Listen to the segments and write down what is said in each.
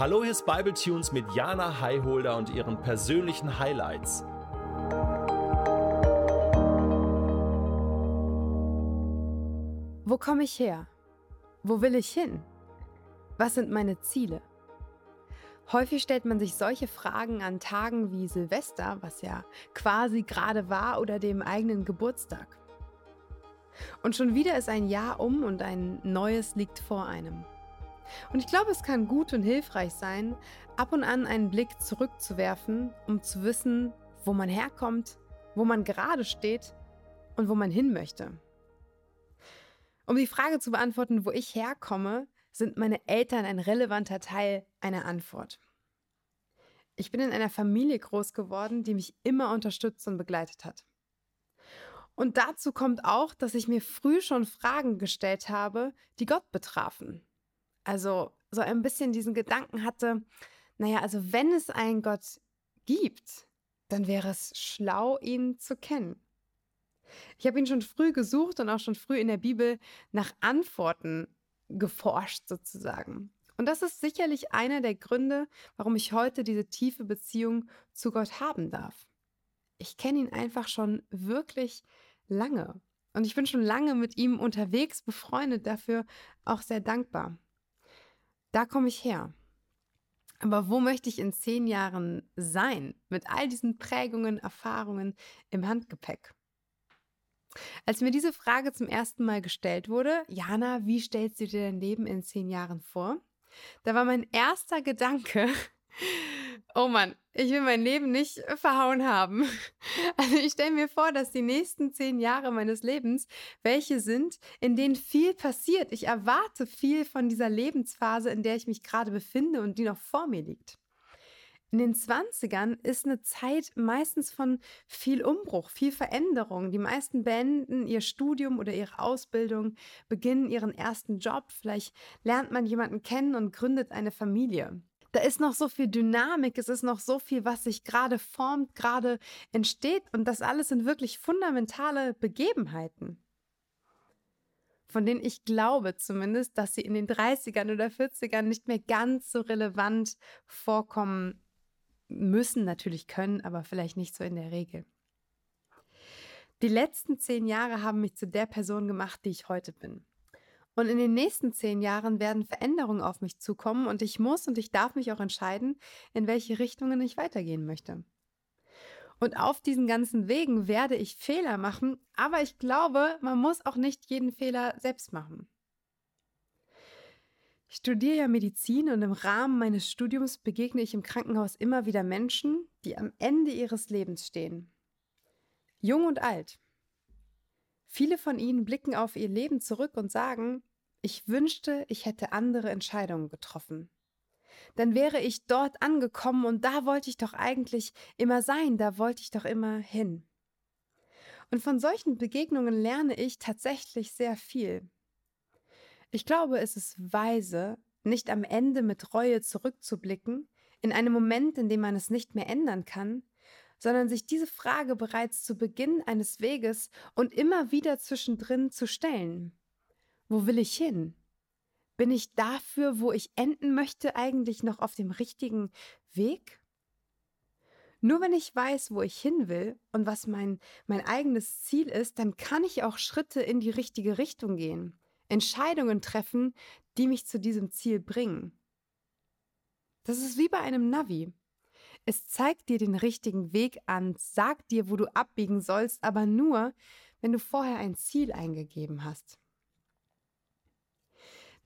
Hallo, hier ist Bible Tunes mit Jana Highholder und ihren persönlichen Highlights. Wo komme ich her? Wo will ich hin? Was sind meine Ziele? Häufig stellt man sich solche Fragen an Tagen wie Silvester, was ja quasi gerade war, oder dem eigenen Geburtstag. Und schon wieder ist ein Jahr um und ein neues liegt vor einem. Und ich glaube, es kann gut und hilfreich sein, ab und an einen Blick zurückzuwerfen, um zu wissen, wo man herkommt, wo man gerade steht und wo man hin möchte. Um die Frage zu beantworten, wo ich herkomme, sind meine Eltern ein relevanter Teil einer Antwort. Ich bin in einer Familie groß geworden, die mich immer unterstützt und begleitet hat. Und dazu kommt auch, dass ich mir früh schon Fragen gestellt habe, die Gott betrafen. Also so ein bisschen diesen Gedanken hatte, naja, also wenn es einen Gott gibt, dann wäre es schlau, ihn zu kennen. Ich habe ihn schon früh gesucht und auch schon früh in der Bibel nach Antworten geforscht sozusagen. Und das ist sicherlich einer der Gründe, warum ich heute diese tiefe Beziehung zu Gott haben darf. Ich kenne ihn einfach schon wirklich lange. Und ich bin schon lange mit ihm unterwegs, befreundet, dafür auch sehr dankbar. Da komme ich her. Aber wo möchte ich in zehn Jahren sein, mit all diesen Prägungen, Erfahrungen im Handgepäck? Als mir diese Frage zum ersten Mal gestellt wurde, Jana, wie stellst du dir dein Leben in zehn Jahren vor? Da war mein erster Gedanke, oh Mann, ich will mein Leben nicht verhauen haben. Also ich stelle mir vor, dass die nächsten zehn Jahre meines Lebens welche sind, in denen viel passiert. Ich erwarte viel von dieser Lebensphase, in der ich mich gerade befinde und die noch vor mir liegt. In den 20ern ist eine Zeit meistens von viel Umbruch, viel Veränderung. Die meisten beenden ihr Studium oder ihre Ausbildung, beginnen ihren ersten Job, vielleicht lernt man jemanden kennen und gründet eine Familie. Da ist noch so viel Dynamik, es ist noch so viel, was sich gerade formt, gerade entsteht und das alles sind wirklich fundamentale Begebenheiten von denen ich glaube zumindest, dass sie in den 30ern oder 40ern nicht mehr ganz so relevant vorkommen müssen natürlich können, aber vielleicht nicht so in der Regel. Die letzten zehn Jahre haben mich zu der Person gemacht, die ich heute bin. Und in den nächsten zehn Jahren werden Veränderungen auf mich zukommen und ich muss und ich darf mich auch entscheiden, in welche Richtungen ich weitergehen möchte. Und auf diesen ganzen Wegen werde ich Fehler machen, aber ich glaube, man muss auch nicht jeden Fehler selbst machen. Ich studiere ja Medizin und im Rahmen meines Studiums begegne ich im Krankenhaus immer wieder Menschen, die am Ende ihres Lebens stehen. Jung und alt. Viele von ihnen blicken auf ihr Leben zurück und sagen, ich wünschte, ich hätte andere Entscheidungen getroffen. Dann wäre ich dort angekommen und da wollte ich doch eigentlich immer sein, da wollte ich doch immer hin. Und von solchen Begegnungen lerne ich tatsächlich sehr viel. Ich glaube, es ist weise, nicht am Ende mit Reue zurückzublicken, in einem Moment, in dem man es nicht mehr ändern kann, sondern sich diese Frage bereits zu Beginn eines Weges und immer wieder zwischendrin zu stellen. Wo will ich hin? Bin ich dafür, wo ich enden möchte, eigentlich noch auf dem richtigen Weg? Nur wenn ich weiß, wo ich hin will und was mein, mein eigenes Ziel ist, dann kann ich auch Schritte in die richtige Richtung gehen. Entscheidungen treffen, die mich zu diesem Ziel bringen. Das ist wie bei einem Navi. Es zeigt dir den richtigen Weg an, sagt dir, wo du abbiegen sollst, aber nur, wenn du vorher ein Ziel eingegeben hast.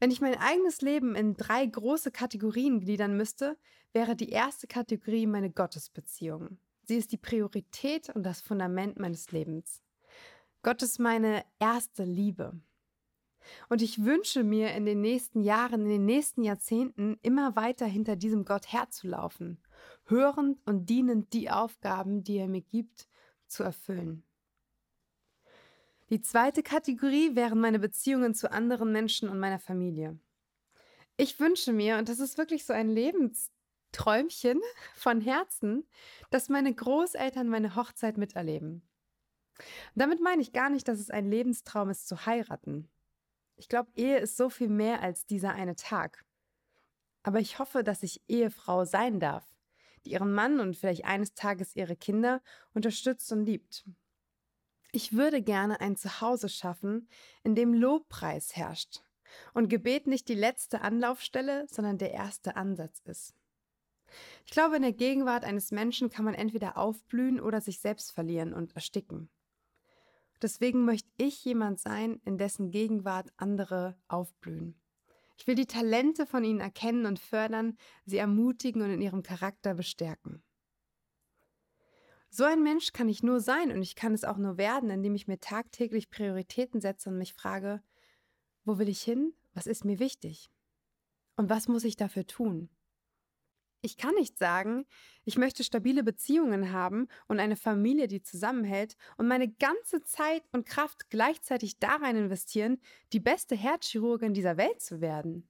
Wenn ich mein eigenes Leben in drei große Kategorien gliedern müsste, wäre die erste Kategorie meine Gottesbeziehung. Sie ist die Priorität und das Fundament meines Lebens. Gott ist meine erste Liebe. Und ich wünsche mir in den nächsten Jahren, in den nächsten Jahrzehnten immer weiter hinter diesem Gott herzulaufen, hörend und dienend die Aufgaben, die er mir gibt, zu erfüllen. Die zweite Kategorie wären meine Beziehungen zu anderen Menschen und meiner Familie. Ich wünsche mir, und das ist wirklich so ein Lebensträumchen von Herzen, dass meine Großeltern meine Hochzeit miterleben. damit meine ich gar nicht, dass es ein Lebenstraum ist zu heiraten. Ich glaube, Ehe ist so viel mehr als dieser eine Tag. aber ich hoffe, dass ich Ehefrau sein darf, die ihren Mann und vielleicht eines Tages ihre Kinder unterstützt und liebt. Ich würde gerne ein Zuhause schaffen, in dem Lobpreis herrscht und Gebet nicht die letzte Anlaufstelle, sondern der erste Ansatz ist. Ich glaube, in der Gegenwart eines Menschen kann man entweder aufblühen oder sich selbst verlieren und ersticken. Deswegen möchte ich jemand sein, in dessen Gegenwart andere aufblühen. Ich will die Talente von ihnen erkennen und fördern, sie ermutigen und in ihrem Charakter bestärken. So ein Mensch kann ich nur sein und ich kann es auch nur werden, indem ich mir tagtäglich Prioritäten setze und mich frage, wo will ich hin? Was ist mir wichtig? Und was muss ich dafür tun? Ich kann nicht sagen, ich möchte stabile Beziehungen haben und eine Familie, die zusammenhält und meine ganze Zeit und Kraft gleichzeitig darein investieren, die beste Herzchirurgin dieser Welt zu werden.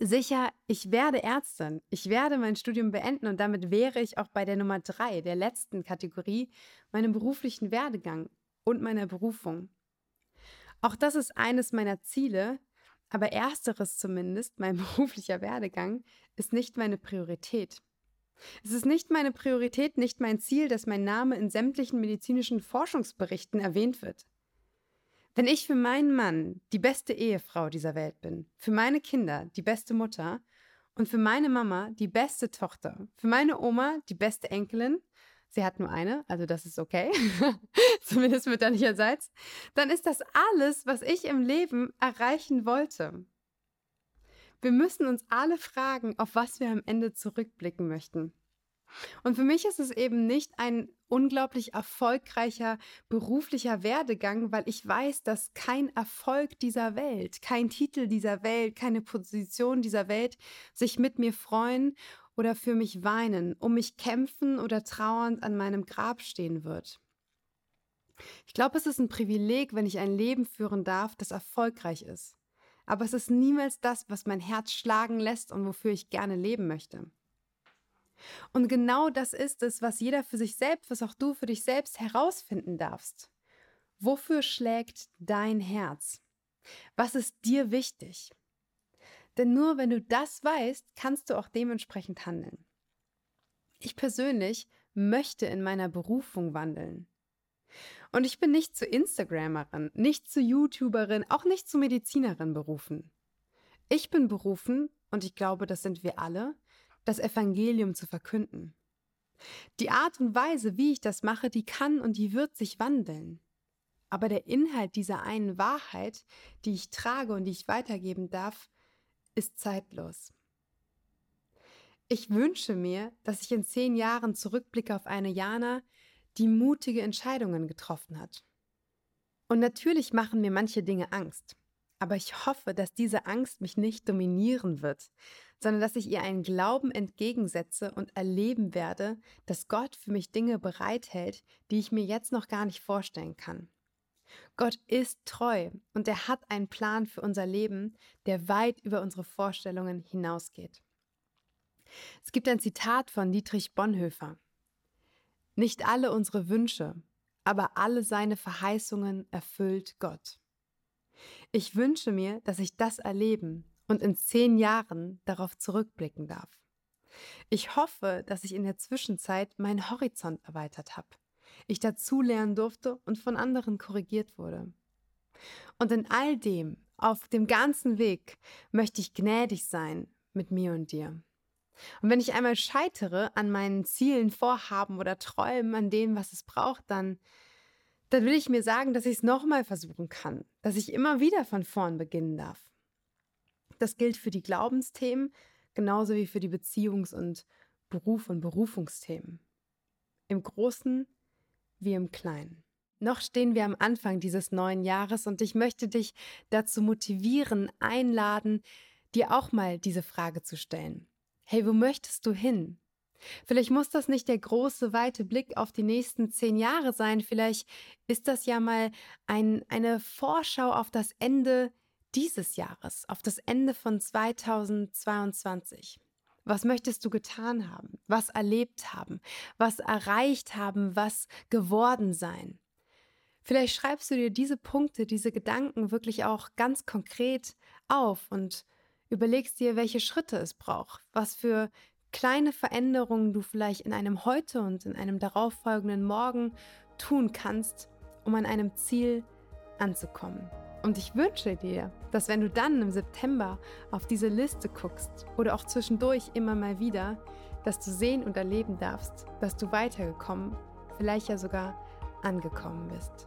Sicher, ich werde Ärztin. Ich werde mein Studium beenden und damit wäre ich auch bei der Nummer drei, der letzten Kategorie, meinem beruflichen Werdegang und meiner Berufung. Auch das ist eines meiner Ziele, aber ersteres zumindest, mein beruflicher Werdegang, ist nicht meine Priorität. Es ist nicht meine Priorität, nicht mein Ziel, dass mein Name in sämtlichen medizinischen Forschungsberichten erwähnt wird. Wenn ich für meinen Mann die beste Ehefrau dieser Welt bin, für meine Kinder die beste Mutter und für meine Mama die beste Tochter, für meine Oma die beste Enkelin sie hat nur eine, also das ist okay, zumindest mütterlicherseits, dann ist das alles, was ich im Leben erreichen wollte. Wir müssen uns alle fragen, auf was wir am Ende zurückblicken möchten. Und für mich ist es eben nicht ein unglaublich erfolgreicher beruflicher Werdegang, weil ich weiß, dass kein Erfolg dieser Welt, kein Titel dieser Welt, keine Position dieser Welt sich mit mir freuen oder für mich weinen, um mich kämpfen oder trauernd an meinem Grab stehen wird. Ich glaube, es ist ein Privileg, wenn ich ein Leben führen darf, das erfolgreich ist. Aber es ist niemals das, was mein Herz schlagen lässt und wofür ich gerne leben möchte. Und genau das ist es, was jeder für sich selbst, was auch du für dich selbst herausfinden darfst. Wofür schlägt dein Herz? Was ist dir wichtig? Denn nur wenn du das weißt, kannst du auch dementsprechend handeln. Ich persönlich möchte in meiner Berufung wandeln. Und ich bin nicht zu Instagrammerin, nicht zu YouTuberin, auch nicht zu Medizinerin berufen. Ich bin berufen, und ich glaube, das sind wir alle, das Evangelium zu verkünden. Die Art und Weise, wie ich das mache, die kann und die wird sich wandeln. Aber der Inhalt dieser einen Wahrheit, die ich trage und die ich weitergeben darf, ist zeitlos. Ich wünsche mir, dass ich in zehn Jahren zurückblicke auf eine Jana, die mutige Entscheidungen getroffen hat. Und natürlich machen mir manche Dinge Angst, aber ich hoffe, dass diese Angst mich nicht dominieren wird, sondern dass ich ihr einen Glauben entgegensetze und erleben werde, dass Gott für mich Dinge bereithält, die ich mir jetzt noch gar nicht vorstellen kann. Gott ist treu und er hat einen Plan für unser Leben, der weit über unsere Vorstellungen hinausgeht. Es gibt ein Zitat von Dietrich Bonhoeffer. Nicht alle unsere Wünsche, aber alle seine Verheißungen erfüllt Gott. Ich wünsche mir, dass ich das erleben und in zehn Jahren darauf zurückblicken darf. Ich hoffe, dass ich in der Zwischenzeit meinen Horizont erweitert habe ich dazulernen durfte und von anderen korrigiert wurde. Und in all dem, auf dem ganzen Weg, möchte ich gnädig sein mit mir und dir. Und wenn ich einmal scheitere an meinen Zielen, Vorhaben oder Träumen, an dem, was es braucht, dann, dann will ich mir sagen, dass ich es nochmal versuchen kann, dass ich immer wieder von vorn beginnen darf. Das gilt für die Glaubensthemen genauso wie für die Beziehungs- und Beruf- und Berufungsthemen. Im Großen wie im Kleinen. Noch stehen wir am Anfang dieses neuen Jahres und ich möchte dich dazu motivieren, einladen, dir auch mal diese Frage zu stellen. Hey, wo möchtest du hin? Vielleicht muss das nicht der große, weite Blick auf die nächsten zehn Jahre sein. Vielleicht ist das ja mal ein, eine Vorschau auf das Ende dieses Jahres, auf das Ende von 2022. Was möchtest du getan haben? Was erlebt haben? Was erreicht haben? Was geworden sein? Vielleicht schreibst du dir diese Punkte, diese Gedanken wirklich auch ganz konkret auf und überlegst dir, welche Schritte es braucht, was für kleine Veränderungen du vielleicht in einem heute und in einem darauffolgenden Morgen tun kannst, um an einem Ziel anzukommen. Und ich wünsche dir, dass wenn du dann im September auf diese Liste guckst oder auch zwischendurch immer mal wieder, dass du sehen und erleben darfst, dass du weitergekommen, vielleicht ja sogar angekommen bist.